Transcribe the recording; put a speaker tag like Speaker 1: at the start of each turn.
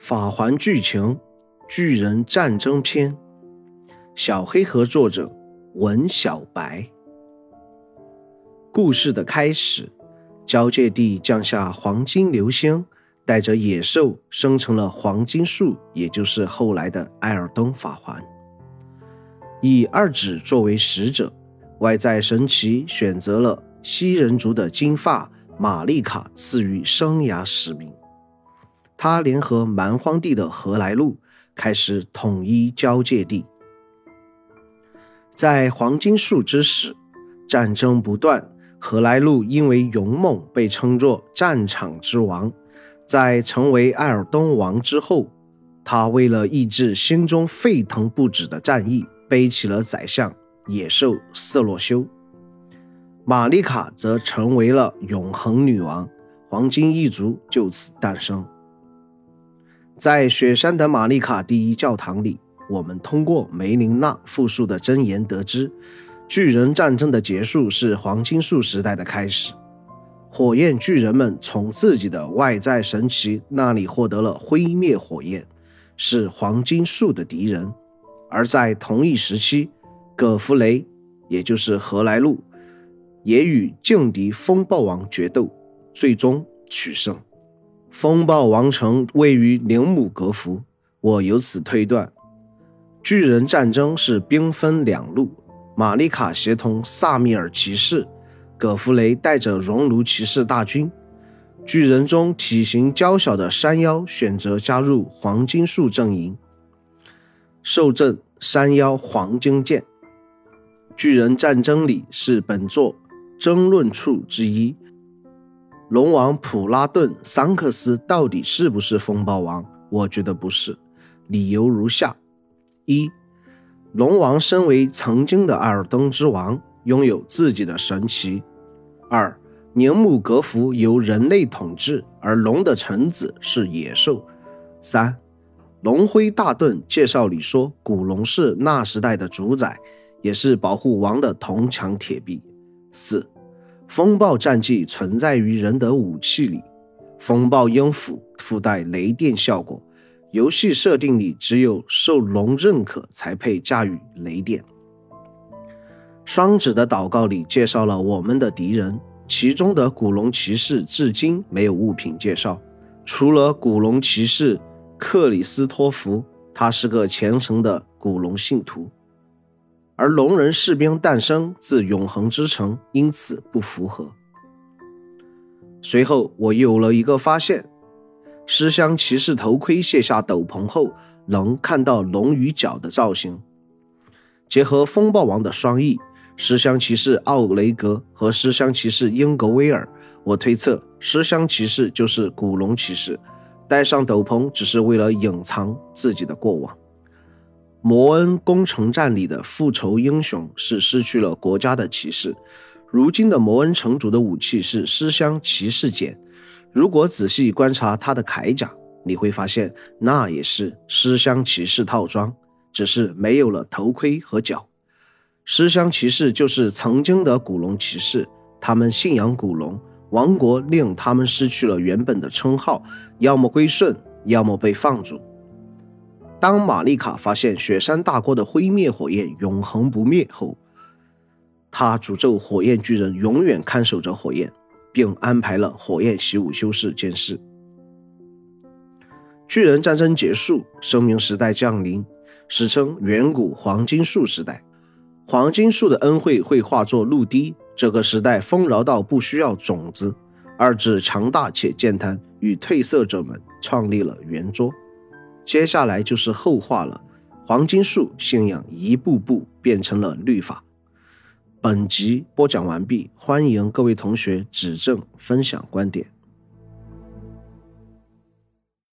Speaker 1: 法环剧情：巨人战争篇。小黑盒作者文小白。故事的开始，交界地降下黄金流星，带着野兽生成了黄金树，也就是后来的艾尔登法环。以二指作为使者，外在神奇选择了西人族的金发玛丽卡赐予生涯使命。他联合蛮荒地的何来路，开始统一交界地。在黄金树之时，战争不断。何来路因为勇猛被称作战场之王。在成为艾尔登王之后，他为了抑制心中沸腾不止的战役，背起了宰相野兽色洛修。玛丽卡则成为了永恒女王，黄金一族就此诞生。在雪山的玛丽卡第一教堂里，我们通过梅琳娜复述的箴言得知，巨人战争的结束是黄金树时代的开始。火焰巨人们从自己的外在神奇那里获得了灰灭火焰，是黄金树的敌人。而在同一时期，葛弗雷，也就是何来路，也与劲敌风暴王决斗，最终取胜。风暴王城位于宁姆格福，我由此推断，巨人战争是兵分两路。玛丽卡协同萨米尔骑士，葛弗雷带着熔炉骑士大军。巨人中体型娇小的山妖选择加入黄金树阵营，受赠山妖黄金剑。巨人战争里是本作争论处之一。龙王普拉顿·桑克斯到底是不是风暴王？我觉得不是，理由如下：一、龙王身为曾经的艾尔登之王，拥有自己的神奇；二、宁姆格福由人类统治，而龙的臣子是野兽；三、龙辉大盾介绍里说，古龙是那时代的主宰，也是保护王的铜墙铁壁；四。风暴战技存在于人的武器里，风暴鹰斧附带雷电效果，游戏设定里只有受龙认可才配驾驭雷电。双子的祷告里介绍了我们的敌人，其中的古龙骑士至今没有物品介绍，除了古龙骑士克里斯托弗，他是个虔诚的古龙信徒。而龙人士兵诞生自永恒之城，因此不符合。随后我有了一个发现：尸香骑士头盔卸下斗篷后，能看到龙与角的造型。结合风暴王的双翼，尸香骑士奥雷格和尸香骑士英格威尔，我推测尸香骑士就是古龙骑士，戴上斗篷只是为了隐藏自己的过往。摩恩攻城战里的复仇英雄是失去了国家的骑士，如今的摩恩城主的武器是尸香骑士锏。如果仔细观察他的铠甲，你会发现那也是尸香骑士套装，只是没有了头盔和脚。尸香骑士就是曾经的古龙骑士，他们信仰古龙，王国令他们失去了原本的称号，要么归顺，要么被放逐。当玛丽卡发现雪山大锅的灰灭火焰永恒不灭后，他诅咒火焰巨人永远看守着火焰，并安排了火焰习武修士监视。巨人战争结束，生命时代降临，史称远古黄金树时代。黄金树的恩惠会化作陆滴，这个时代丰饶到不需要种子。二指强大且健谈，与褪色者们创立了圆桌。接下来就是后话了。黄金树信仰一步步变成了律法。本集播讲完毕，欢迎各位同学指正分享观点。